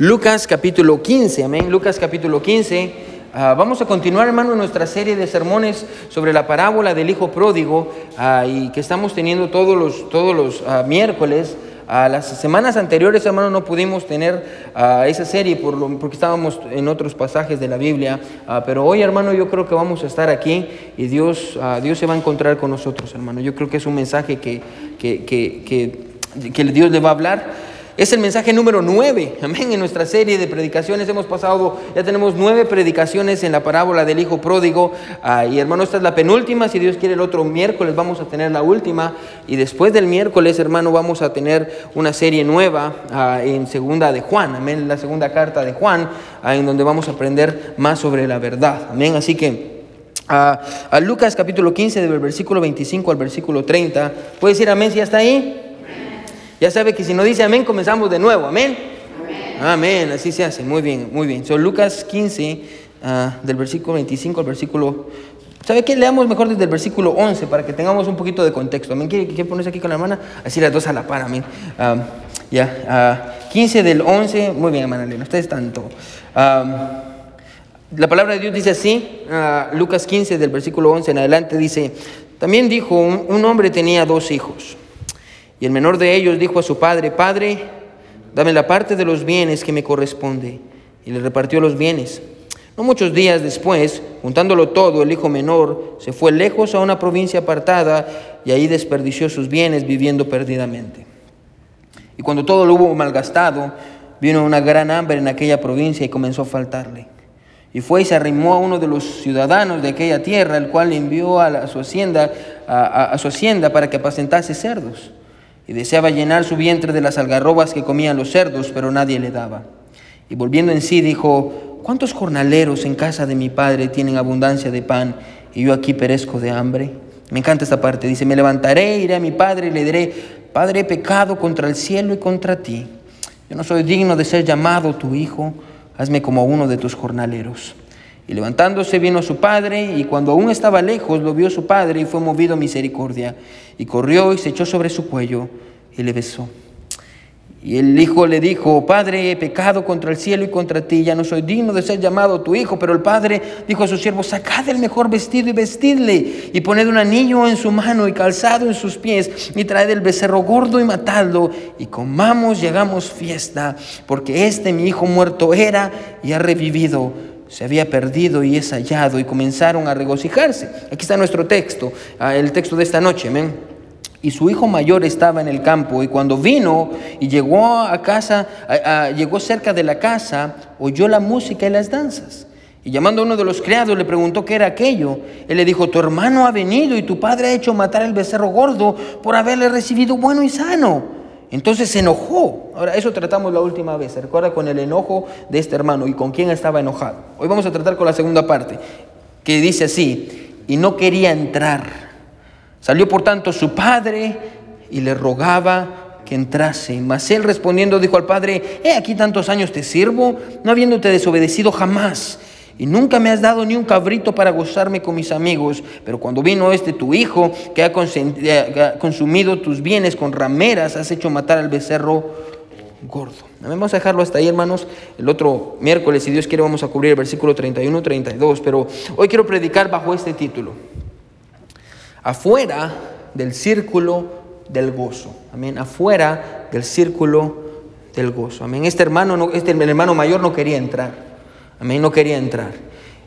Lucas capítulo 15, amén. Lucas capítulo 15. Ah, vamos a continuar, hermano, nuestra serie de sermones sobre la parábola del Hijo Pródigo ah, y que estamos teniendo todos los, todos los ah, miércoles. las semanas anteriores, hermano, no pudimos tener esa serie por lo, porque estábamos en otros pasajes de la Biblia, pero hoy, hermano, yo creo que vamos a estar aquí y Dios, Dios se va a encontrar con nosotros, hermano. Yo creo que es un mensaje que, que, que, que Dios le va a hablar. Es el mensaje número nueve, amén. En nuestra serie de predicaciones hemos pasado, ya tenemos nueve predicaciones en la parábola del Hijo Pródigo. Ah, y hermano, esta es la penúltima. Si Dios quiere, el otro miércoles vamos a tener la última. Y después del miércoles, hermano, vamos a tener una serie nueva ah, en segunda de Juan, amén. La segunda carta de Juan, ah, en donde vamos a aprender más sobre la verdad, amén. Así que. a Lucas capítulo 15, del versículo 25 al versículo 30. ¿Puede decir amén si ya está ahí? Ya sabe que si no dice amén, comenzamos de nuevo. Amén. Amén. Así se hace. Muy bien, muy bien. Son Lucas 15, ah, del versículo 25 al versículo. ¿Sabe qué? Leamos mejor desde el versículo 11 para que tengamos un poquito de contexto. Amén. ¿Quiere, ponerse aquí con la hermana? Así las dos a la par. Amén. Ah, ya. 15 ah, del 11. Muy bien, hermana Elena. Ustedes tanto. la palabra de Dios dice así. Lucas 15, del versículo 11 en adelante, dice: También dijo: un hombre tenía dos hijos. Y el menor de ellos dijo a su padre, Padre, dame la parte de los bienes que me corresponde. Y le repartió los bienes. No muchos días después, juntándolo todo, el hijo menor se fue lejos a una provincia apartada y ahí desperdició sus bienes viviendo perdidamente. Y cuando todo lo hubo malgastado, vino una gran hambre en aquella provincia y comenzó a faltarle. Y fue y se arrimó a uno de los ciudadanos de aquella tierra, el cual le envió a, su hacienda, a su hacienda para que apacentase cerdos y deseaba llenar su vientre de las algarrobas que comían los cerdos, pero nadie le daba. Y volviendo en sí dijo, ¿cuántos jornaleros en casa de mi padre tienen abundancia de pan y yo aquí perezco de hambre? Me encanta esta parte, dice, me levantaré, iré a mi padre y le diré, Padre, he pecado contra el cielo y contra ti. Yo no soy digno de ser llamado tu hijo, hazme como uno de tus jornaleros. Y levantándose vino a su padre, y cuando aún estaba lejos lo vio su padre y fue movido a misericordia. Y corrió y se echó sobre su cuello y le besó. Y el hijo le dijo, Padre, he pecado contra el cielo y contra ti, ya no soy digno de ser llamado tu hijo. Pero el padre dijo a su siervo, sacad el mejor vestido y vestidle, y poned un anillo en su mano y calzado en sus pies, y traed el becerro gordo y matadlo, y comamos y hagamos fiesta, porque este mi hijo muerto era y ha revivido se había perdido y es hallado y comenzaron a regocijarse. Aquí está nuestro texto, ah, el texto de esta noche. Y su hijo mayor estaba en el campo y cuando vino y llegó a casa, llegó cerca de la casa, oyó la música y las danzas. Y llamando a uno de los criados le preguntó qué era aquello. Él le dijo, tu hermano ha venido y tu padre ha hecho matar el becerro gordo por haberle recibido bueno y sano. Entonces se enojó. Ahora, eso tratamos la última vez. ¿Se recuerda con el enojo de este hermano y con quién estaba enojado? Hoy vamos a tratar con la segunda parte, que dice así, y no quería entrar. Salió por tanto su padre y le rogaba que entrase. Mas él respondiendo dijo al padre, he aquí tantos años te sirvo, no habiéndote desobedecido jamás y nunca me has dado ni un cabrito para gozarme con mis amigos, pero cuando vino este tu hijo, que ha consumido tus bienes con rameras, has hecho matar al becerro gordo. Vamos a dejarlo hasta ahí, hermanos. El otro miércoles, si Dios quiere, vamos a cubrir el versículo 31 32, pero hoy quiero predicar bajo este título. Afuera del círculo del gozo. Amén. Afuera del círculo del gozo. Amén. Este hermano, este hermano mayor no quería entrar. A mí no quería entrar.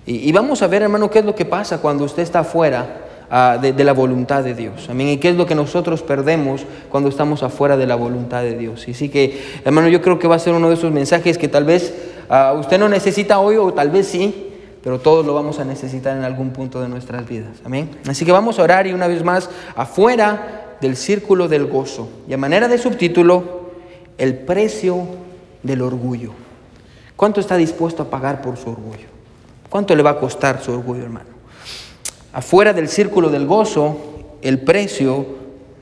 Y, vamos a ver, hermano, qué es lo que pasa cuando usted está afuera ah, de, la voluntad de Dios. Amén. Y qué es lo que nosotros perdemos cuando estamos afuera de la voluntad de Dios. Y sí que, hermano, yo creo que va a ser uno de esos mensajes que tal vez ah, usted no necesita hoy o tal vez sí, pero todos lo vamos a necesitar en algún punto de nuestras vidas. Amén. Así que vamos a orar y una vez más, afuera del círculo del gozo. Y a manera de subtítulo, el precio del orgullo. ¿Cuánto está dispuesto a pagar por su orgullo? ¿Cuánto le va a costar su orgullo, hermano? Afuera del círculo del gozo, el precio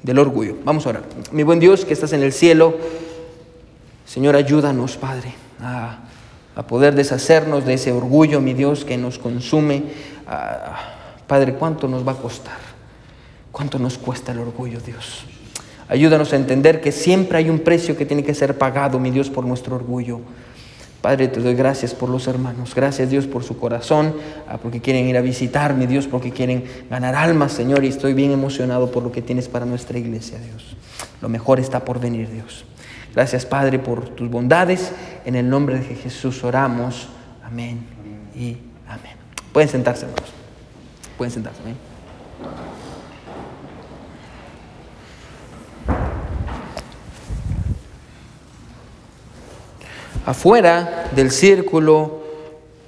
del orgullo. Vamos a orar. Mi buen Dios que estás en el cielo, Señor, ayúdanos, Padre, a, poder deshacernos de ese orgullo, mi Dios, que nos consume. Padre, ¿cuánto nos va a costar? ¿Cuánto nos cuesta el orgullo, Dios? Ayúdanos a entender que siempre hay un precio que tiene que ser pagado, mi Dios, por nuestro orgullo. Padre, te doy gracias por los hermanos. Gracias, Dios, por su corazón, ah, porque quieren ir a visitarme, Dios, porque quieren ganar almas, Señor. Y estoy bien emocionado por lo que tienes para nuestra iglesia, Dios. Lo mejor está por venir, Dios. Gracias, Padre, por tus bondades. En el nombre de Jesús oramos. Amén y amén. Pueden sentarse, hermanos. Pueden sentarse. Amén. Afuera del círculo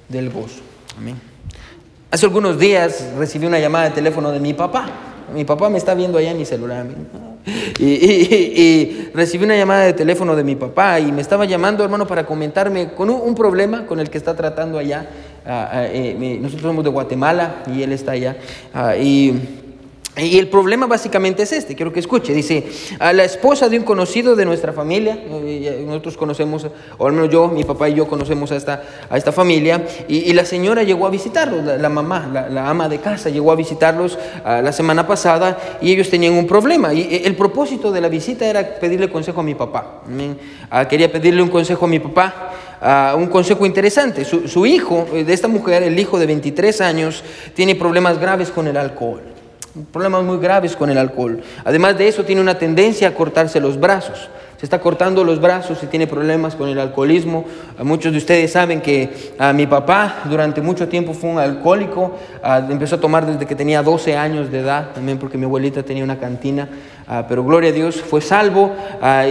del gozo. Amén. Hace algunos días recibí una llamada de teléfono de mi papá. Mi papá me está viendo allá en mi celular. Y, recibí una llamada de teléfono de mi papá y me estaba llamando, hermano, para comentarme con un, problema con el que está tratando allá. Ah, ah, eh, nosotros somos de Guatemala y él está allá. Ah, y y el problema básicamente es este, quiero que escuche. Dice, a la esposa de un conocido de nuestra familia, eh, nosotros conocemos, o al menos yo, mi papá y yo conocemos a esta, a esta familia, y, la señora llegó a visitarlos, la, mamá, la, ama de casa, llegó a visitarlos ah, la semana pasada y ellos tenían un problema. Y eh, el propósito de la visita era pedirle consejo a mi papá. Ah, quería pedirle un consejo a mi papá. Ah, un consejo interesante. Su, su hijo, eh, de esta mujer, el hijo de 23 años, tiene problemas graves con el alcohol problemas muy graves con el alcohol. Además de eso, tiene una tendencia a cortarse los brazos. Se está cortando los brazos y tiene problemas con el alcoholismo. Muchos de ustedes saben que a mi papá durante mucho tiempo fue un alcohólico. empezó a tomar desde que tenía 12 años de edad, también porque mi abuelita tenía una cantina. pero gloria a Dios, fue salvo.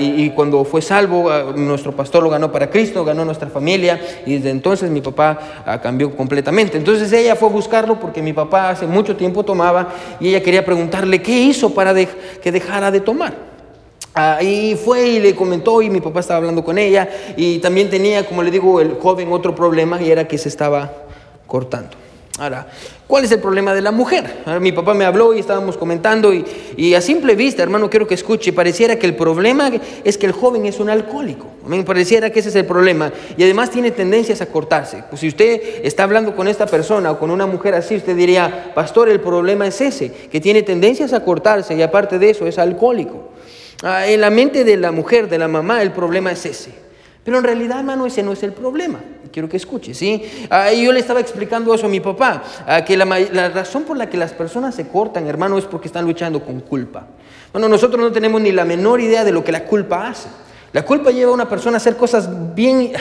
y, cuando fue salvo, nuestro pastor lo ganó para Cristo, ganó nuestra familia. Y desde entonces mi papá cambió completamente. Entonces ella fue a buscarlo porque mi papá hace mucho tiempo tomaba y ella quería preguntarle qué hizo para que dejara de tomar. Ah, y fue y le comentó y mi papá estaba hablando con ella y también tenía, como le digo, el joven otro problema y era que se estaba cortando. Ahora, ¿cuál es el problema de la mujer? mi papá me habló y estábamos comentando y, a simple vista, hermano, quiero que escuche, pareciera que el problema es que el joven es un alcohólico. Me pareciera que ese es el problema y además tiene tendencias a cortarse. Pues si usted está hablando con esta persona o con una mujer así, usted diría, pastor, el problema es ese, que tiene tendencias a cortarse y aparte de eso es alcohólico. Ah, en la mente de la mujer, de la mamá, el problema es ese. Pero en realidad, hermano, ese no es el problema. Quiero que escuche, ¿sí? Ah, yo le estaba explicando eso a mi papá, que la, la, razón por la que las personas se cortan, hermano, es porque están luchando con culpa. Bueno, nosotros no tenemos ni la menor idea de lo que la culpa hace. La culpa lleva a una persona a hacer cosas bien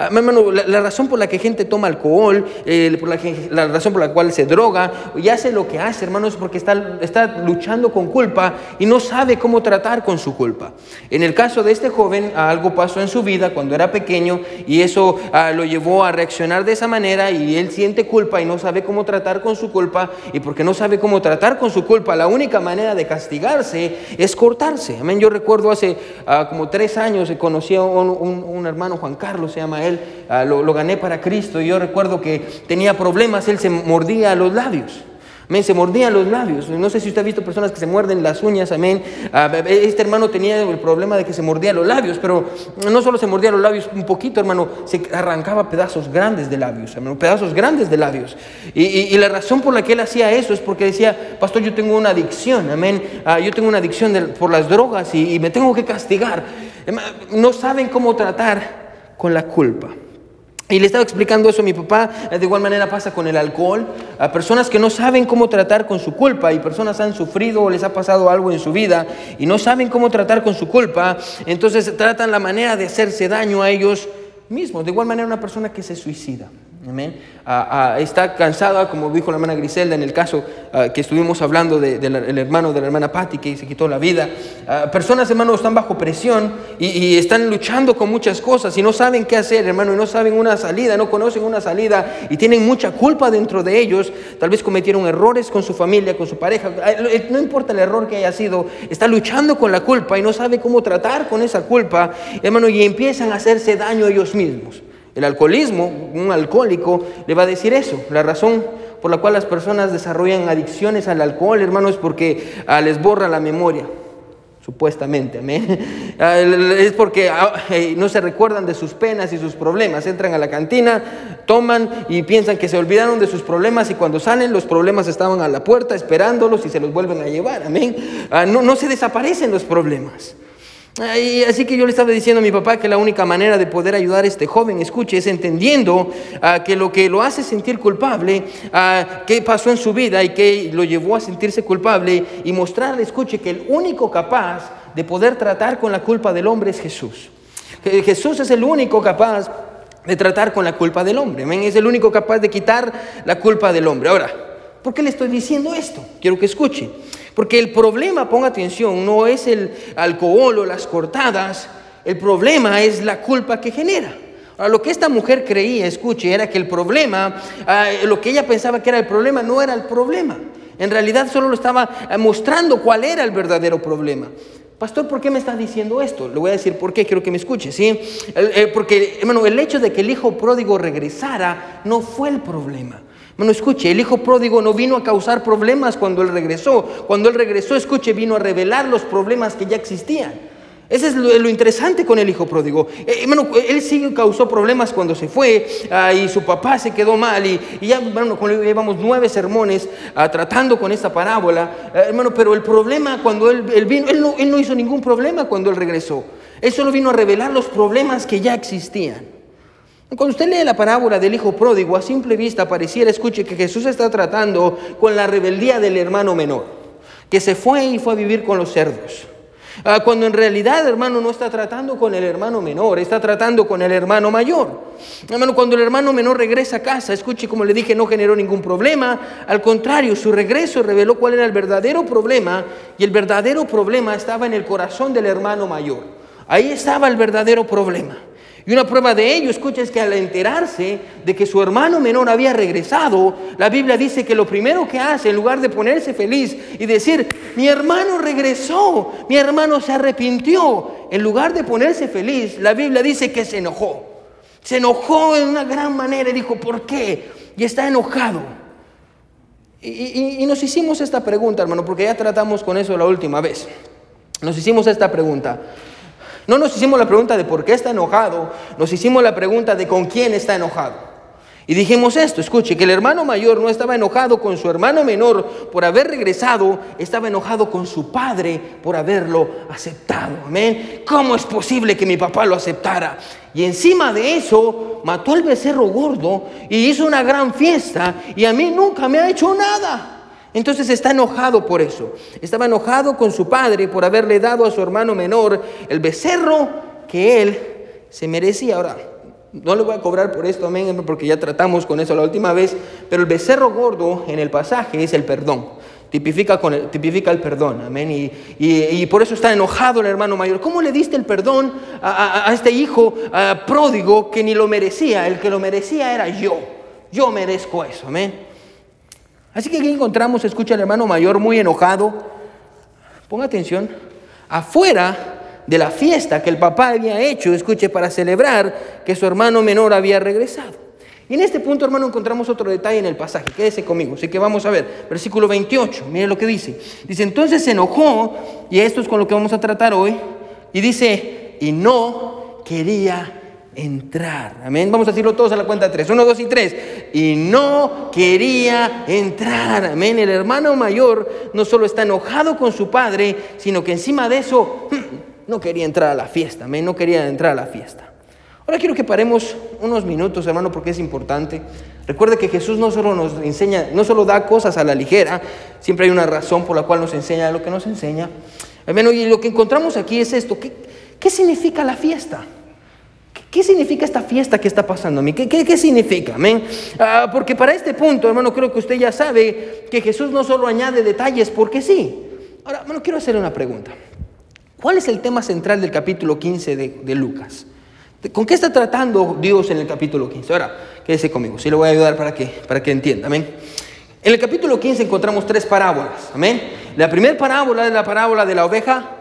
Ah, hermano, la, razón por la que gente toma alcohol, eh, por la, la, razón por la cual se droga y hace lo que hace, hermano, es porque está, está luchando con culpa y no sabe cómo tratar con su culpa. En el caso de este joven, algo pasó en su vida cuando era pequeño y eso ah, lo llevó a reaccionar de esa manera y él siente culpa y no sabe cómo tratar con su culpa y porque no sabe cómo tratar con su culpa, la única manera de castigarse es cortarse. Amén. Yo recuerdo hace ah, como tres años conocí a un, un, un hermano, Juan Carlos se llama él, Ah, lo, gané para Cristo. Y yo recuerdo que tenía problemas, él se mordía los labios. Amén, se mordía los labios. No sé si usted ha visto personas que se muerden las uñas, amén. Ah, este hermano tenía el problema de que se mordía los labios, pero no solo se mordía los labios un poquito, hermano, se arrancaba pedazos grandes de labios, hermano, pedazos grandes de labios. Y, la razón por la que él hacía eso es porque decía, pastor, yo tengo una adicción, amén. Ah, yo tengo una adicción por las drogas y, y me tengo que castigar. No saben cómo tratar con la culpa. Y le estaba explicando eso a mi papá, de igual manera pasa con el alcohol, a personas que no saben cómo tratar con su culpa y personas han sufrido o les ha pasado algo en su vida y no saben cómo tratar con su culpa, entonces tratan la manera de hacerse daño a ellos mismos. De igual manera una persona que se suicida. Amén. Ah, ah, está cansada, como dijo la hermana Griselda en el caso ah, que estuvimos hablando del hermano de la hermana Patti que se quitó la vida. personas, hermano, están bajo presión y, están luchando con muchas cosas y no saben qué hacer, hermano, y no saben una salida, no conocen una salida y tienen mucha culpa dentro de ellos. Tal vez cometieron errores con su familia, con su pareja. No importa el error que haya sido, está luchando con la culpa y no sabe cómo tratar con esa culpa, hermano, y empiezan a hacerse daño a ellos mismos. El alcoholismo, un alcohólico, le va a decir eso. La razón por la cual las personas desarrollan adicciones al alcohol, hermano, es porque ah, les borra la memoria, supuestamente, amén. Ah, es porque ah, no se recuerdan de sus penas y sus problemas. Entran a la cantina, toman y piensan que se olvidaron de sus problemas y cuando salen los problemas estaban a la puerta esperándolos y se los vuelven a llevar, amén. no, no se desaparecen los problemas. Así que yo le estaba diciendo a mi papá que la única manera de poder ayudar a este joven, escuche, es entendiendo ah, que lo que lo hace sentir culpable, uh, qué pasó en su vida y qué lo llevó a sentirse culpable y mostrarle, escuche, que el único capaz de poder tratar con la culpa del hombre es Jesús. Jesús es el único capaz de tratar con la culpa del hombre. Es el único capaz de quitar la culpa del hombre. Ahora, ¿por qué le estoy diciendo esto? Quiero que escuche. Porque el problema, ponga atención, no es el alcohol o las cortadas, el problema es la culpa que genera. Ahora, lo que esta mujer creía, escuche, era que el problema, ah, lo que ella pensaba que era el problema, no era el problema. En realidad solo lo estaba ah, mostrando cuál era el verdadero problema. Pastor, ¿por qué me está diciendo esto? Le voy a decir por qué, quiero que me escuche, ¿sí? Eh, porque, hermano, el hecho de que el hijo pródigo regresara no fue el problema. Bueno, escuche, el hijo pródigo no vino a causar problemas cuando él regresó. Cuando él regresó, escuche, vino a revelar los problemas que ya existían. Ese es lo, interesante con el hijo pródigo. Eh, hermano, él sí causó problemas cuando se fue ah, y su papá se quedó mal y, ya, hermano, llevamos nueve sermones ah, tratando con esta parábola, eh, hermano, pero el problema cuando él, vino, él no, él no hizo ningún problema cuando él regresó. Él solo vino a revelar los problemas que ya existían. Cuando usted lee la parábola del hijo pródigo, a simple vista pareciera, escuche, que Jesús está tratando con la rebeldía del hermano menor, que se fue y fue a vivir con los cerdos. Ah, cuando en realidad, hermano, no está tratando con el hermano menor, está tratando con el hermano mayor. Hermano, cuando el hermano menor regresa a casa, escuche, como le dije, no generó ningún problema. Al contrario, su regreso reveló cuál era el verdadero problema y el verdadero problema estaba en el corazón del hermano mayor. Ahí estaba el verdadero problema. Y una prueba de ello, escucha, es que al enterarse de que su hermano menor había regresado, la Biblia dice que lo primero que hace, en lugar de ponerse feliz y decir, mi hermano regresó, mi hermano se arrepintió, en lugar de ponerse feliz, la Biblia dice que se enojó. Se enojó en una gran manera y dijo, ¿por qué? Y está enojado. Y, y nos hicimos esta pregunta, hermano, porque ya tratamos con eso la última vez. Nos hicimos esta pregunta. No nos hicimos la pregunta de por qué está enojado, nos hicimos la pregunta de con quién está enojado. Y dijimos esto, escuche, que el hermano mayor no estaba enojado con su hermano menor por haber regresado, estaba enojado con su padre por haberlo aceptado. Amén. ¿Cómo es posible que mi papá lo aceptara? Y encima de eso, mató el becerro gordo y hizo una gran fiesta y a mí nunca me ha hecho nada. Entonces está enojado por eso. Estaba enojado con su padre por haberle dado a su hermano menor el becerro que él se merecía. Ahora, no le voy a cobrar por esto, amén, porque ya tratamos con eso la última vez, pero el becerro gordo en el pasaje es el perdón. Tipifica, con el, perdón, amén. Y, por eso está enojado el hermano mayor. ¿Cómo le diste el perdón a, este hijo pródigo que ni lo merecía? El que lo merecía era yo. Yo merezco eso, amén. Así que aquí encontramos, escucha al hermano mayor muy enojado. Ponga atención. Afuera de la fiesta que el papá había hecho, escuche, para celebrar que su hermano menor había regresado. Y en este punto, hermano, encontramos otro detalle en el pasaje. Quédese conmigo. Así que vamos a ver. Versículo 28. Mire lo que dice. Dice, entonces se enojó, y esto es con lo que vamos a tratar hoy. Y dice, y no quería entrar. Amén. Vamos a decirlo todos a la cuenta de tres. Uno, dos y tres. Y no quería entrar. Amén. El hermano mayor no solo está enojado con su padre, sino que encima de eso no quería entrar a la fiesta. Amén. No quería entrar a la fiesta. Ahora quiero que paremos unos minutos, hermano, porque es importante. Recuerde que Jesús no solo nos enseña, no solo da cosas a la ligera, siempre hay una razón por la cual nos enseña lo que nos enseña. Amén. Y lo que encontramos aquí es esto. ¿Qué, qué significa la fiesta? ¿Qué significa esta fiesta que está pasando mí? ¿Qué, qué, significa? Amén. Ah, porque para este punto, hermano, creo que usted ya sabe que Jesús no solo añade detalles porque sí. Ahora, hermano, quiero hacerle una pregunta. ¿Cuál es el tema central del capítulo 15 de, Lucas? ¿Con qué está tratando Dios en el capítulo 15? Ahora, quédese conmigo, sí le voy a ayudar para que, para que entienda. Amén. En el capítulo 15 encontramos tres parábolas. Amén. La primera parábola es la parábola de la oveja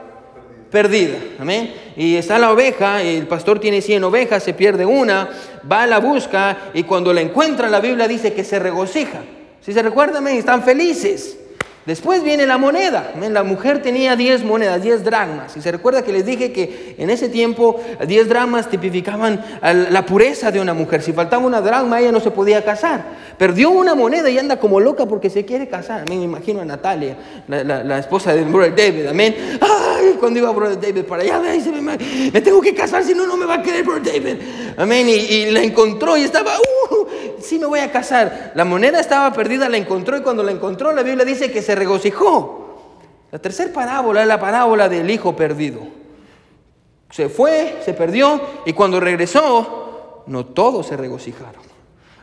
perdida. Amén. Y está la oveja, y el pastor tiene 100 ovejas, se pierde una, va a la busca y cuando la encuentra la Biblia dice que se regocija. Si se recuerdan, están felices. Después viene la moneda. La mujer tenía 10 monedas, 10 dracmas. Y se recuerda que les dije que en ese tiempo 10 dracmas tipificaban la pureza de una mujer. Si faltaba una dracma, ella no se podía casar. Perdió una moneda y anda como loca porque se quiere casar. Me imagino a Natalia, la, esposa de Brother David. Amén. Ay, cuando iba Brother David para allá, me, me, tengo que casar, si no, no me va a querer Brother David. Amén. Y, la encontró y estaba, uh, sí me voy a casar. La moneda estaba perdida, la encontró y cuando la encontró, la Biblia dice que se regocijó. La tercera parábola es la parábola del hijo perdido. Se fue, se perdió y cuando regresó, no todos se regocijaron.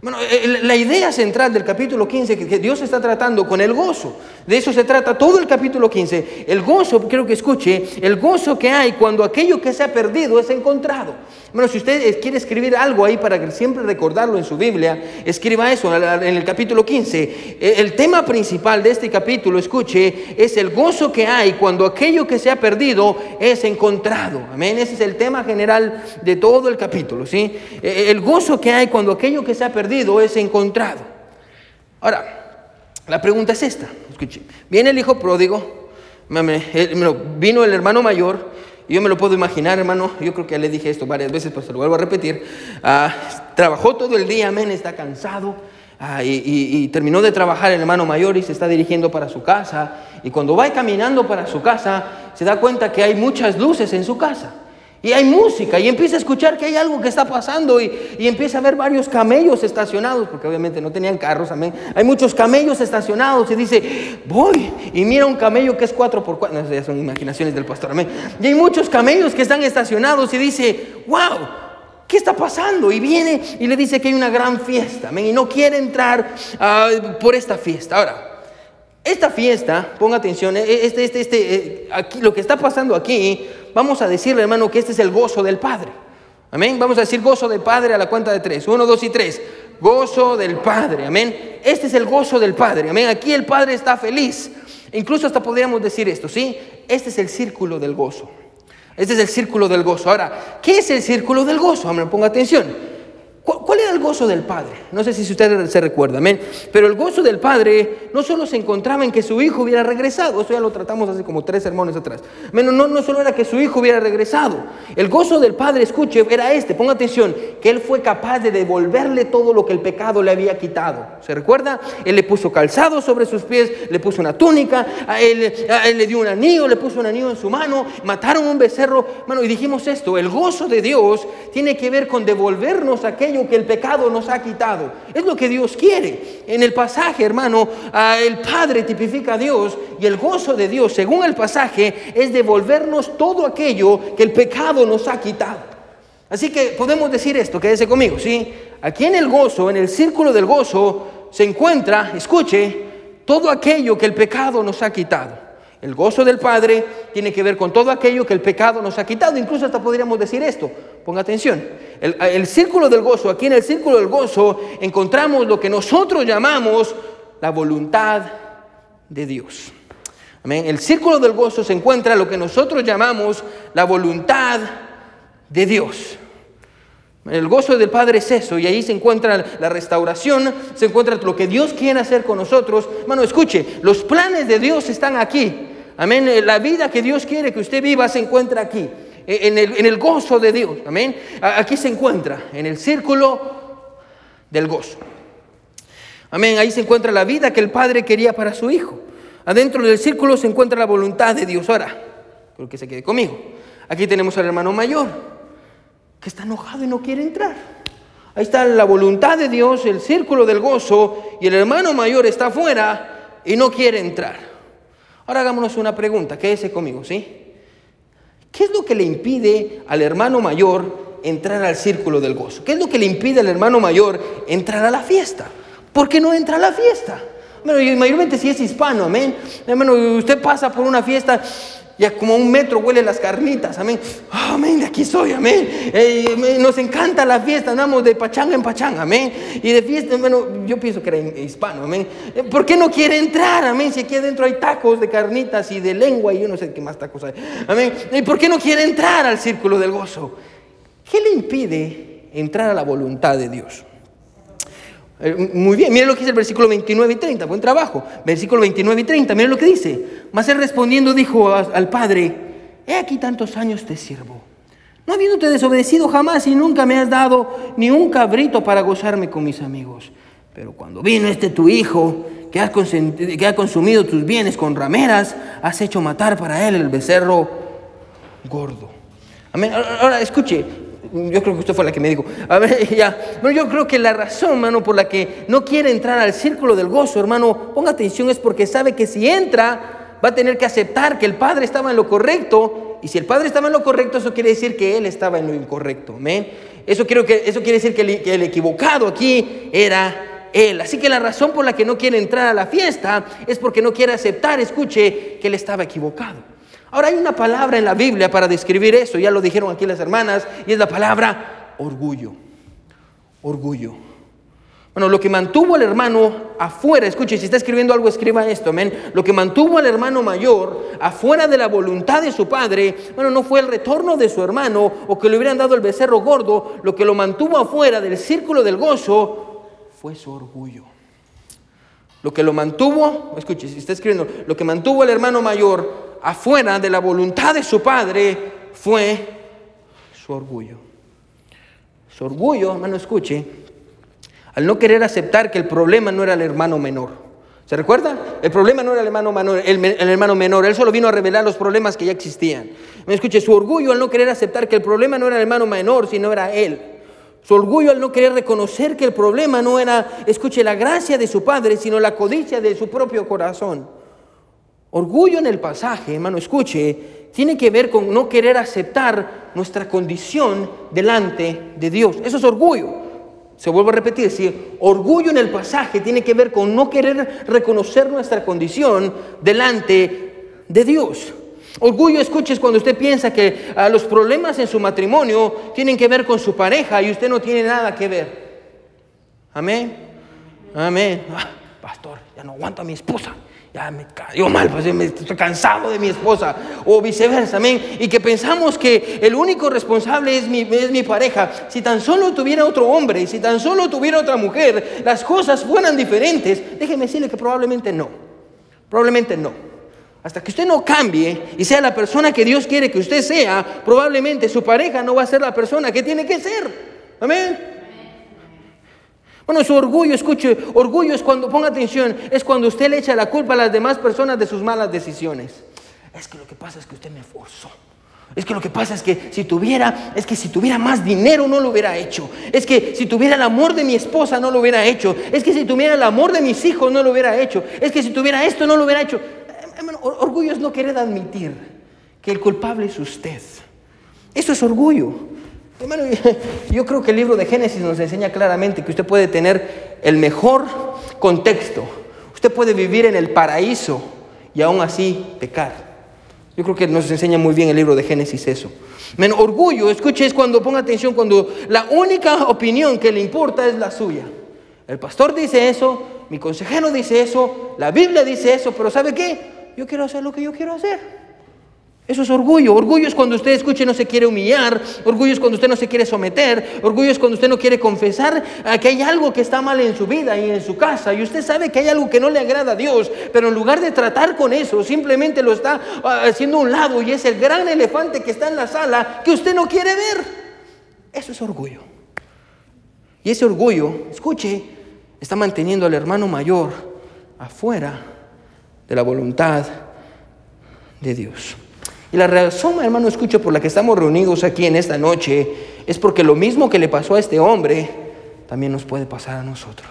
Bueno, eh, eh, la idea central del capítulo 15 que Dios está tratando con el gozo. De eso se trata todo el capítulo 15. El gozo, quiero que escuche, el gozo que hay cuando aquello que se ha perdido es encontrado. Bueno, si usted quiere escribir algo ahí para siempre recordarlo en su Biblia, escriba eso en el capítulo 15. E, el tema principal de este capítulo, escuche, es el gozo que hay cuando aquello que se ha perdido es encontrado. Amén. Ese es el tema general de todo el capítulo, ¿sí? El gozo que hay cuando aquello que se ha perdido es encontrado. Ahora, la pregunta es esta, escuche. Viene el hijo pródigo, vino el hermano mayor, yo me lo puedo imaginar, hermano. Yo creo que ya le dije esto varias veces, pero se lo vuelvo a repetir. Ah, trabajó todo el día, amén, está cansado. Ah, y, y, terminó de trabajar el hermano mayor y se está dirigiendo para su casa. Y cuando va caminando para su casa, se da cuenta que hay muchas luces en su casa. Y hay música y empieza a escuchar que hay algo que está pasando y, empieza a ver varios camellos estacionados, porque obviamente no tenían carros, amén. Hay muchos camellos estacionados y dice, voy y mira un camello que es 4 por 4 no, ya son imaginaciones del pastor, amén. Y hay muchos camellos que están estacionados y dice, wow, ¿qué está pasando? Y viene y le dice que hay una gran fiesta, amén, y no quiere entrar ah, por esta fiesta. Ahora, esta fiesta, ponga atención, eh, este, este, este, eh, aquí, lo que está pasando aquí, vamos a decirle, hermano, que este es el gozo del Padre. Amén. Vamos a decir gozo del Padre a la cuenta de tres. Uno, dos y tres. Gozo del Padre. Amén. Este es el gozo del Padre. Amén. Aquí el Padre está feliz. Incluso hasta podríamos decir esto, ¿sí? Este es el círculo del gozo. Este es el círculo del gozo. Ahora, ¿qué es el círculo del gozo? Amén. Ponga atención. ¿Cuál era el gozo del Padre? No sé si usted se recuerda, amén. Pero el gozo del Padre no solo se encontraba en que su hijo hubiera regresado, eso ya lo tratamos hace como tres sermones atrás. No, no solo era que su hijo hubiera regresado. El gozo del Padre, escuche, era este, ponga atención, que él fue capaz de devolverle todo lo que el pecado le había quitado. ¿Se recuerda? Él le puso calzado sobre sus pies, le puso una túnica, él le dio un anillo, le puso un anillo en su mano, mataron un becerro. Bueno, y dijimos esto, el gozo de Dios tiene que ver con devolvernos aquello que el pecado nos ha quitado. Es lo que Dios quiere. En el pasaje, hermano, el Padre tipifica a Dios y el gozo de Dios, según el pasaje, es devolvernos todo aquello que el pecado nos ha quitado. Así que podemos decir esto, quédese conmigo, ¿sí? Aquí en el gozo, en el círculo del gozo, se encuentra, escuche, todo aquello que el pecado nos ha quitado. El gozo del Padre tiene que ver con todo aquello que el pecado nos ha quitado. Incluso hasta podríamos decir esto. Ponga atención. El, círculo del gozo, aquí en el círculo del gozo encontramos lo que nosotros llamamos la voluntad de Dios. Amén. El círculo del gozo se encuentra lo que nosotros llamamos la voluntad de Dios. El gozo del Padre es eso, y ahí se encuentra la restauración, se encuentra lo que Dios quiere hacer con nosotros. Bueno, escuche, los planes de Dios están aquí. Amén. La vida que Dios quiere que usted viva se encuentra aquí, en el, en el gozo de Dios. Amén. Aquí se encuentra, en el círculo del gozo. Amén. Ahí se encuentra la vida que el Padre quería para su Hijo. Adentro del círculo se encuentra la voluntad de Dios. Ahora, creo que se quede conmigo. Aquí tenemos al hermano mayor, que está enojado y no quiere entrar. Ahí está la voluntad de Dios, el círculo del gozo, y el hermano mayor está afuera y no quiere entrar. Ahora hagámonos una pregunta, quédese conmigo, ¿sí? ¿Qué es lo que le impide al hermano mayor entrar al círculo del gozo? ¿Qué es lo que le impide al hermano mayor entrar a la fiesta? ¿Por qué no entra a la fiesta? Bueno, mayormente si es hispano, amén. Hermano, usted pasa por una fiesta y a como un metro huele las carnitas, amén. amén, de aquí soy, amén. Nos encanta la fiesta, andamos de pachanga en pachanga, amén. Y de fiesta, bueno, yo pienso que era hispano, amén. Eh, ¿Por qué no quiere entrar, amén? Si aquí adentro hay tacos de carnitas y de lengua y yo no sé qué más tacos hay, amén. ¿Y por qué no quiere entrar al círculo del gozo? ¿Qué le impide entrar a la voluntad de Dios? Eh, muy bien, miren lo que dice el versículo 29 y 30, buen trabajo. Versículo 29 y 30, miren lo que dice. Mas él respondiendo dijo al padre, he aquí tantos años te sirvo, no habiéndote desobedecido jamás y nunca me has dado ni un cabrito para gozarme con mis amigos. Pero cuando vino este tu hijo, que ha, que ha consumido tus bienes con rameras, has hecho matar para él el becerro gordo. Amén. Ahora escuche, yo creo que usted fue la que me dijo. A ver, ya. Pero yo creo que la razón, hermano, por la que no quiere entrar al círculo del gozo, hermano, ponga atención, es porque sabe que si entra, va a tener que aceptar que el Padre estaba en lo correcto. Y si el Padre estaba en lo correcto, eso quiere decir que Él estaba en lo incorrecto. Amén. Eso, que, eso quiere decir que el, que el equivocado aquí era Él. Así que la razón por la que no quiere entrar a la fiesta es porque no quiere aceptar, escuche, que Él estaba equivocado. Ahora hay una palabra en la Biblia para describir eso, ya lo dijeron aquí las hermanas, y es la palabra orgullo. Orgullo. Bueno, lo que mantuvo al hermano afuera, escuche, si está escribiendo algo, escriba esto, amén. Lo que mantuvo al hermano mayor afuera de la voluntad de su padre, bueno, no fue el retorno de su hermano o que le hubieran dado el becerro gordo, lo que lo mantuvo afuera del círculo del gozo fue su orgullo. Lo que lo mantuvo, escuche, si está escribiendo, lo que mantuvo al hermano mayor afuera de la voluntad de su padre fue su orgullo. Su orgullo, hermano, escuche, al no querer aceptar que el problema no era el hermano menor. ¿Se recuerda? El problema no era el hermano, menor, el, hermano menor, él solo vino a revelar los problemas que ya existían. Me escuche, su orgullo al no querer aceptar que el problema no era el hermano menor, sino era él. Su orgullo al no querer reconocer que el problema no era, escuche, la gracia de su padre, sino la codicia de su propio corazón. Orgullo en el pasaje, hermano, escuche, tiene que ver con no querer aceptar nuestra condición delante de Dios. Eso es orgullo. Se vuelve a repetir, si orgullo en el pasaje tiene que ver con no querer reconocer nuestra condición delante de Dios. Orgullo, escuche, es cuando usted piensa que ah, los problemas en su matrimonio tienen que ver con su pareja y usted no tiene nada que ver. Amén. Amén. Ah, pastor, ya no aguanto a mi esposa ya me cayó mal, pues estoy cansado de mi esposa, o viceversa, amén. Y que pensamos que el único responsable es mi, es mi pareja. Si tan solo tuviera otro hombre, si tan solo tuviera otra mujer, las cosas fueran diferentes. Déjeme decirle que probablemente no, probablemente no. Hasta que usted no cambie y sea la persona que Dios quiere que usted sea, probablemente su pareja no va a ser la persona que tiene que ser. Amén. Bueno, su orgullo, escuche, orgullo es cuando, ponga atención, es cuando usted le echa la culpa a las demás personas de sus malas decisiones. Es que lo que pasa es que usted me forzó. Es que lo que pasa es que si tuviera, es que si tuviera más dinero no lo hubiera hecho. Es que si tuviera el amor de mi esposa no lo hubiera hecho. Es que si tuviera el amor de mis hijos no lo hubiera hecho. Es que si tuviera esto no lo hubiera hecho. orgullo es no querer admitir que el culpable es usted. Eso es orgullo. Hermano, yo creo que el libro de Génesis nos enseña claramente que usted puede tener el mejor contexto. Usted puede vivir en el paraíso y aún así pecar. Yo creo que nos enseña muy bien el libro de Génesis eso. Menos orgullo, escuche, es cuando ponga atención, cuando la única opinión que le importa es la suya. El pastor dice eso, mi consejero dice eso, la Biblia dice eso, pero ¿sabe qué? Yo quiero hacer lo que yo quiero hacer. Eso es orgullo. Orgullo es cuando usted escuche y no se quiere humillar. Orgullo es cuando usted no se quiere someter. Orgullo es cuando usted no quiere confesar que hay algo que está mal en su vida y en su casa. Y usted sabe que hay algo que no le agrada a Dios. Pero en lugar de tratar con eso, simplemente lo está ah, haciendo a un lado y es el gran elefante que está en la sala que usted no quiere ver. Eso es orgullo. Y ese orgullo, escuche, está manteniendo al hermano mayor afuera de la voluntad de Dios. Y la razón, hermano, escucho, por la que estamos reunidos aquí en esta noche es porque lo mismo que le pasó a este hombre, también nos puede pasar a nosotros.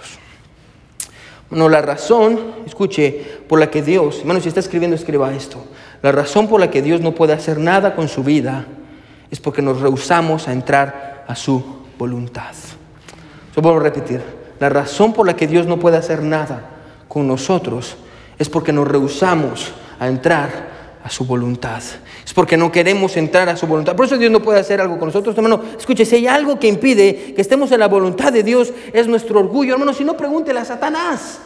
Bueno, la razón, escuche, por la que Dios, hermano, si está escribiendo, escriba esto. La razón por la que Dios no puede hacer nada con su vida es porque nos rehusamos a entrar a su voluntad. Yo vuelvo a repetir. La razón por la que Dios no puede hacer nada con nosotros es porque nos rehusamos a entrar a su voluntad. Es porque no queremos entrar a su voluntad. Por eso Dios no puede hacer algo con nosotros, hermano. Escuche, si hay algo que impide que estemos en la voluntad de Dios, es nuestro orgullo. Hermano, si no, pregúntele a Satanás.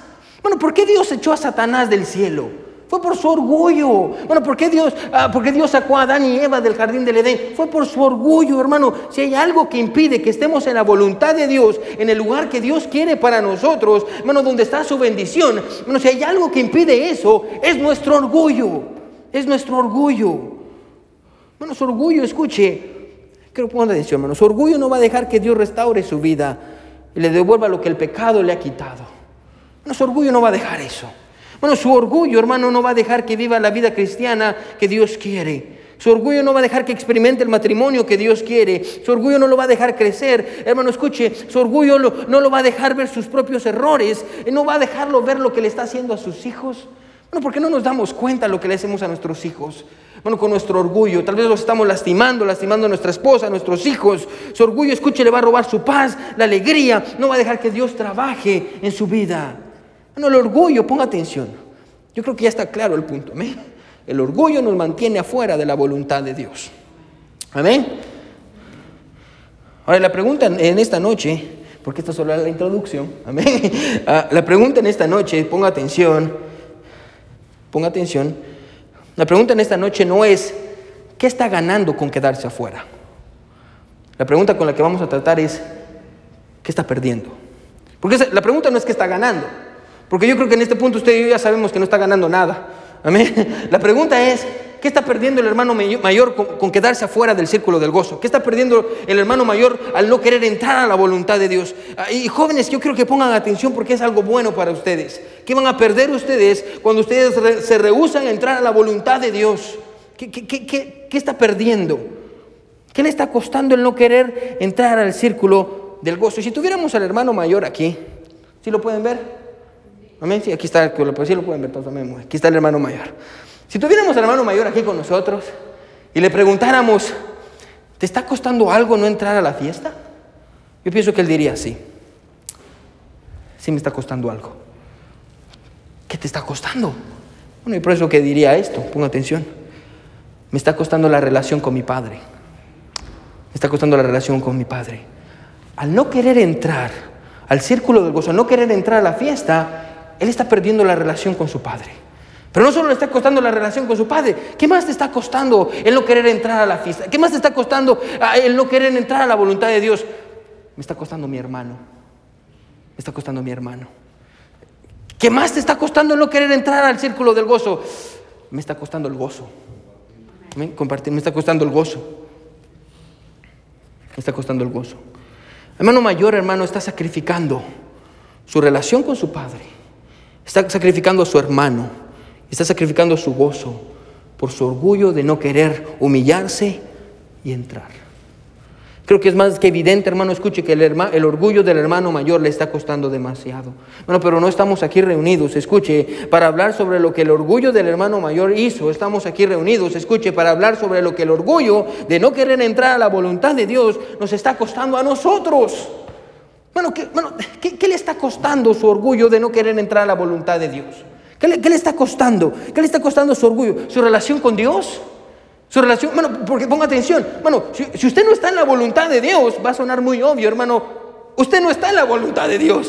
Bueno, ¿por qué Dios echó a Satanás del cielo? Fue por su orgullo. Bueno, ¿por qué Dios, ah, ¿por qué Dios sacó a Adán y Eva del jardín del Edén? Fue por su orgullo, hermano. Si hay algo que impide que estemos en la voluntad de Dios, en el lugar que Dios quiere para nosotros, hermano, donde está su bendición, bueno, si hay algo que impide eso, es nuestro orgullo. Es nuestro orgullo. Su orgullo, escuche, quiero poner atención, hermano. Su orgullo no va a dejar que Dios restaure su vida y le devuelva lo que el pecado le ha quitado. Su orgullo no va a dejar eso. Bueno, su orgullo, hermano, no va a dejar que viva la vida cristiana que Dios quiere. Su orgullo no va a dejar que experimente el matrimonio que Dios quiere. Su orgullo no lo va a dejar crecer. Hermano, escuche, su orgullo no lo va a dejar ver sus propios errores. No va a dejarlo ver lo que le está haciendo a sus hijos. Bueno, porque no nos damos cuenta lo que le hacemos a nuestros hijos. Bueno, con nuestro orgullo. Tal vez los estamos lastimando, lastimando a nuestra esposa, a nuestros hijos. Su orgullo, escuche, le va a robar su paz, la alegría. No va a dejar que Dios trabaje en su vida. Bueno, el orgullo, ponga atención. Yo creo que ya está claro el punto. Amén. El orgullo nos mantiene afuera de la voluntad de Dios. Amén. Ahora, la pregunta en esta noche, porque esta solo es la introducción. Amén. Ah, la pregunta en esta noche, ponga atención. Ponga atención. La pregunta en esta noche no es, ¿qué está ganando con quedarse afuera? La pregunta con la que vamos a tratar es, ¿qué está perdiendo? Porque la pregunta no es qué está ganando. Porque yo creo que en este punto usted y yo ya sabemos que no está ganando nada. La pregunta es, ¿qué está perdiendo el hermano mayor con, quedarse afuera del círculo del gozo? ¿Qué está perdiendo el hermano mayor al no querer entrar a la voluntad de Dios? Ah, y jóvenes, yo quiero que pongan atención porque es algo bueno para ustedes. ¿Qué van a perder ustedes cuando ustedes se rehusan a entrar a la voluntad de Dios? ¿Qué, qué está perdiendo? ¿Qué le está costando el no querer entrar al círculo del gozo? Si tuviéramos al hermano mayor aquí, ¿sí lo pueden ver? Amén. Sí, aquí está, pues sí lo pueden ver. Amén. Aquí está el hermano mayor. Si tuviéramos al hermano mayor aquí con nosotros y le preguntáramos, ¿te está costando algo no entrar a la fiesta? Yo pienso que él diría sí. Sí me está costando algo. ¿Qué te está costando? Bueno, y por eso que diría esto, ponga atención. Me está costando la relación con mi padre. Me está costando la relación con mi padre. Al no querer entrar al círculo del gozo, al no querer entrar a la fiesta, él está perdiendo la relación con su padre. Pero no solo le está costando la relación con su padre, ¿qué más te está costando el no querer entrar a la fiesta? ¿Qué más te está costando ah, el no querer entrar a la voluntad de Dios? Me está costando mi hermano. Me está costando mi hermano. ¿Qué más te está costando el no querer entrar al círculo del gozo? Me está costando el gozo. Compartir, me está costando el gozo. Me está costando el gozo. Hermano mayor, hermano, está sacrificando su relación con su padre Está sacrificando a su hermano, está sacrificando su gozo por su orgullo de no querer humillarse y entrar. Creo que es más que evidente, hermano, escuche que el, orgullo del hermano mayor le está costando demasiado. Bueno, pero no estamos aquí reunidos, escuche, para hablar sobre lo que el orgullo del hermano mayor hizo. Estamos aquí reunidos, escuche, para hablar sobre lo que el orgullo de no querer entrar a la voluntad de Dios nos está costando a nosotros. Bueno, ¿qué, le está costando su orgullo de no querer entrar a la voluntad de Dios? ¿Qué le, está costando? ¿Qué le está costando su orgullo? ¿Su relación con Dios? Su relación, bueno, porque ponga atención, bueno, si, usted no está en la voluntad de Dios, va a sonar muy obvio, hermano, usted no está en la voluntad de Dios.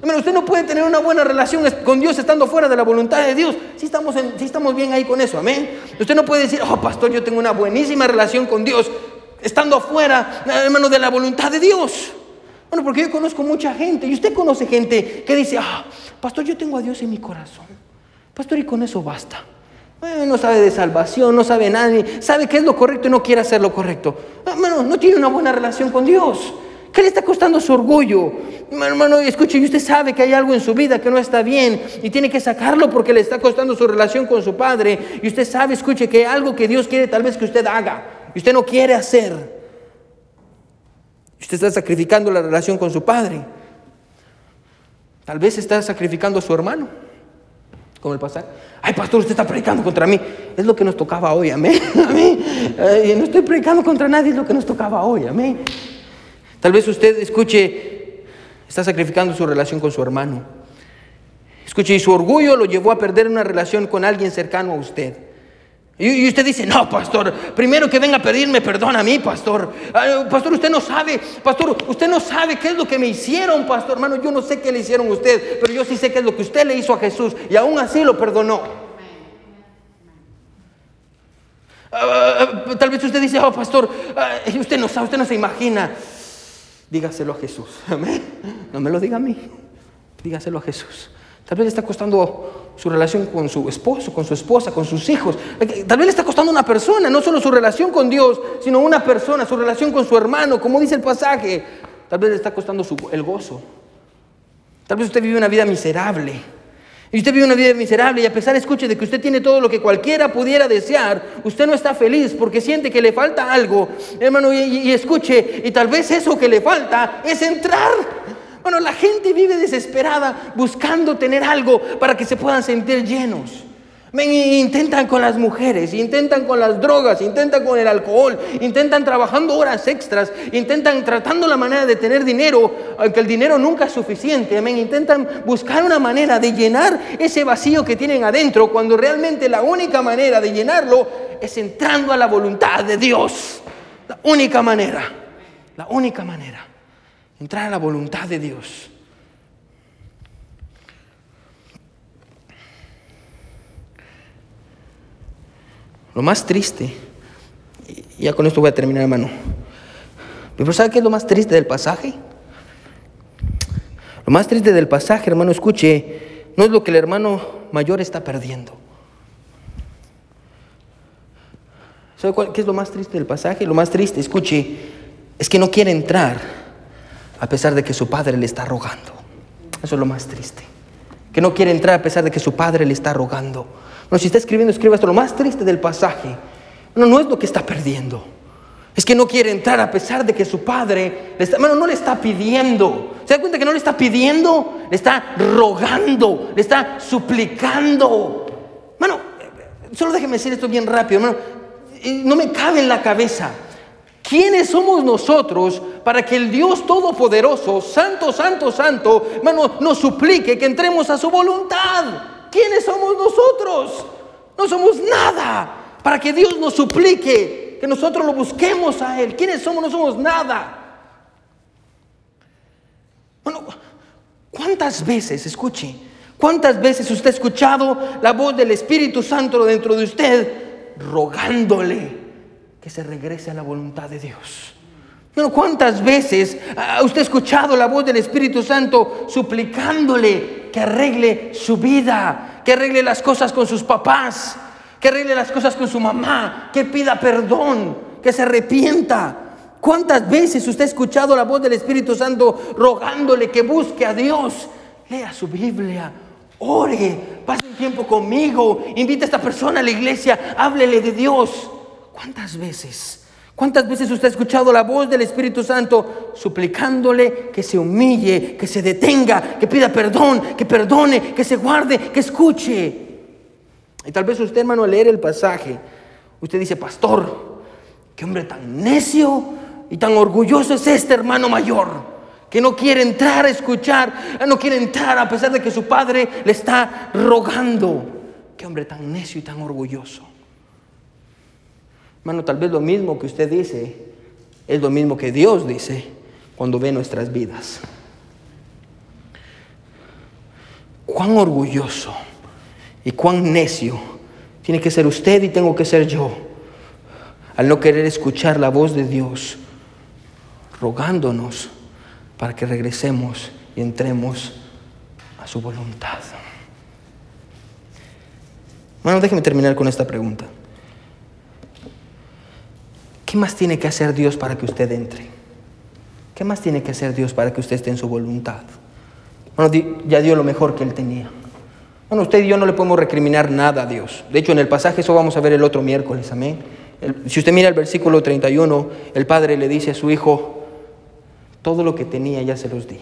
Hermano, usted no puede tener una buena relación con Dios estando fuera de la voluntad de Dios. Si estamos, si estamos bien ahí con eso, amén. Usted no puede decir, oh, pastor, yo tengo una buenísima relación con Dios estando afuera, hermano, de la voluntad de Dios. Bueno, porque yo conozco mucha gente y usted conoce gente que dice, ah, pastor, yo tengo a Dios en mi corazón. Pastor, y con eso basta. no sabe de salvación, no sabe nadie, sabe qué es lo correcto y no quiere hacer lo correcto. Hermano, no tiene una buena relación con Dios. ¿Qué le está costando su orgullo? Hermano, escuche, y usted sabe que hay algo en su vida que no está bien y tiene que sacarlo porque le está costando su relación con su Padre. Y usted sabe, escuche, que hay algo que Dios quiere tal vez que usted haga y usted no quiere hacer. Usted está sacrificando la relación con su padre. Tal vez está sacrificando a su hermano. Como el pastor. Ay, pastor, usted está predicando contra mí. Es lo que nos tocaba hoy, amén. amén. no estoy predicando contra nadie, es lo que nos tocaba hoy, amén. Tal vez usted escuche, está sacrificando su relación con su hermano. Escuche, y su orgullo lo llevó a perder una relación con alguien cercano a usted. Y usted dice, no, pastor, primero que venga a pedirme perdón a mí, pastor. Pastor, usted no sabe, pastor, usted no sabe qué es lo que me hicieron, pastor. Hermano, yo no sé qué le hicieron a usted, pero yo sí sé qué es lo que usted le hizo a Jesús y aún así lo perdonó. Ah, ah, tal vez usted dice, oh pastor, ah, usted no sabe, usted no se imagina. Dígaselo a Jesús. Amén. No me lo diga a mí. Dígaselo a Jesús. Tal vez le está costando su relación con su esposo, con su esposa, con sus hijos. Tal vez le está costando una persona, no solo su relación con Dios, sino una persona, su relación con su hermano, como dice el pasaje. Tal vez le está costando el gozo. Tal vez usted vive una vida miserable. Y usted vive una vida miserable y a pesar, escuche, de que usted tiene todo lo que cualquiera pudiera desear, usted no está feliz porque siente que le falta algo, hermano, y escuche, y tal vez eso que le falta es entrar bueno, la gente vive desesperada buscando tener algo para que se puedan sentir llenos. intentan con las mujeres, intentan con las drogas, intentan con el alcohol, intentan trabajando horas extras, intentan tratando la manera de tener dinero, aunque el dinero nunca es suficiente. Intentan buscar una manera de llenar ese vacío que tienen adentro, cuando realmente la única manera de llenarlo es entrando a la voluntad de Dios. La única manera, la única manera entrar a la voluntad de Dios. Lo más triste, y ya con esto voy a terminar, hermano. Pero ¿sabe qué es lo más triste del pasaje? Lo más triste del pasaje, hermano, escuche, no es lo que el hermano mayor está perdiendo. ¿Sabe cuál, qué es lo más triste del pasaje? Lo más triste, escuche, es que no quiere entrar a pesar de que su padre le está rogando. Eso es lo más triste. Que no quiere entrar a pesar de que su padre le está rogando. No, si está escribiendo, escriba esto. Lo más triste del pasaje no, no es lo que está perdiendo. Es que no quiere entrar a pesar de que su padre, le está, bueno, no le está pidiendo. ¿Se da cuenta que no le está pidiendo? Le está rogando, le está suplicando. Bueno, solo déjeme decir esto bien rápido, hermano. No me cabe en la cabeza ¿Quiénes somos nosotros para que el Dios Todopoderoso, Santo, Santo, Santo, hermano, nos suplique que entremos a su voluntad? ¿Quiénes somos nosotros? No somos nada para que Dios nos suplique que nosotros lo busquemos a Él. ¿Quiénes somos? No somos nada. Bueno, ¿cuántas veces, escuche, cuántas veces usted ha escuchado la voz del Espíritu Santo dentro de usted rogándole? Que se regrese a la voluntad de Dios. ¿Cuántas veces ha usted escuchado la voz del Espíritu Santo suplicándole que arregle su vida, que arregle las cosas con sus papás, que arregle las cosas con su mamá, que pida perdón, que se arrepienta? ¿Cuántas veces usted ha escuchado la voz del Espíritu Santo rogándole que busque a Dios? Lea su Biblia, ore, pase un tiempo conmigo, invite a esta persona a la iglesia, háblele de Dios. ¿Cuántas veces? ¿Cuántas veces usted ha escuchado la voz del Espíritu Santo suplicándole que se humille, que se detenga, que pida perdón, que perdone, que se guarde, que escuche? Y tal vez usted, hermano, al leer el pasaje, usted dice, pastor, qué hombre tan necio y tan orgulloso es este hermano mayor, que no quiere entrar a escuchar, no quiere entrar a pesar de que su padre le está rogando. Qué hombre tan necio y tan orgulloso. Hermano, tal vez lo mismo que usted dice es lo mismo que Dios dice cuando ve nuestras vidas. Cuán orgulloso y cuán necio tiene que ser usted y tengo que ser yo al no querer escuchar la voz de Dios rogándonos para que regresemos y entremos a su voluntad. Bueno, déjeme terminar con esta pregunta. ¿Qué más tiene que hacer Dios para que usted entre? ¿Qué más tiene que hacer Dios para que usted esté en su voluntad? Bueno, ya dio lo mejor que él tenía. Bueno, usted y yo no le podemos recriminar nada a Dios. De hecho, en el pasaje eso vamos a ver el otro miércoles, amén. si usted mira el versículo 31, el padre le dice a su hijo, todo lo que tenía ya se los di.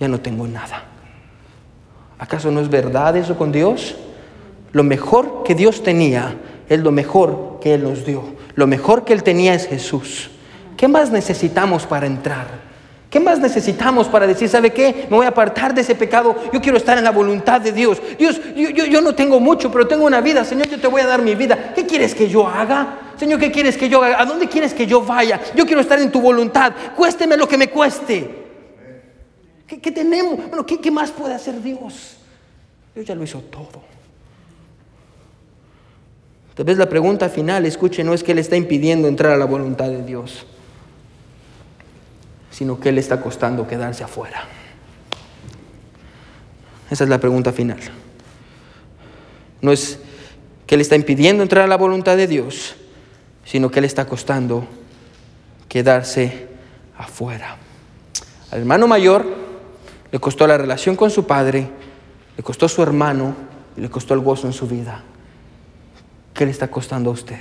Ya no tengo nada. ¿Acaso no es verdad eso con Dios? Lo mejor que Dios tenía es lo mejor que Él nos dio. Lo mejor que Él tenía es Jesús. ¿Qué más necesitamos para entrar? ¿Qué más necesitamos para decir, ¿sabe qué? Me voy a apartar de ese pecado. Yo quiero estar en la voluntad de Dios. Dios, yo, yo, no tengo mucho, pero tengo una vida. Señor, yo te voy a dar mi vida. ¿Qué quieres que yo haga? Señor, ¿qué quieres que yo haga? ¿A dónde quieres que yo vaya? Yo quiero estar en tu voluntad. Cuésteme lo que me cueste. ¿Qué, tenemos? Bueno, ¿qué, ¿qué más puede hacer Dios? Dios ya lo hizo todo. Tal vez la pregunta final, escuche, no es que le está impidiendo entrar a la voluntad de Dios, sino que le está costando quedarse afuera. Esa es la pregunta final. No es que le está impidiendo entrar a la voluntad de Dios, sino que le está costando quedarse afuera. Al hermano mayor le costó la relación con su padre, le costó su hermano y le costó el gozo en su vida. ¿Qué le está costando a usted?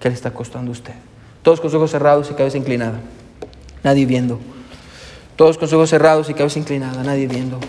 ¿Qué le está costando a usted? Todos con sus ojos cerrados y cabeza inclinada. Nadie viendo. Todos con sus ojos cerrados y cabeza inclinada. Nadie viendo.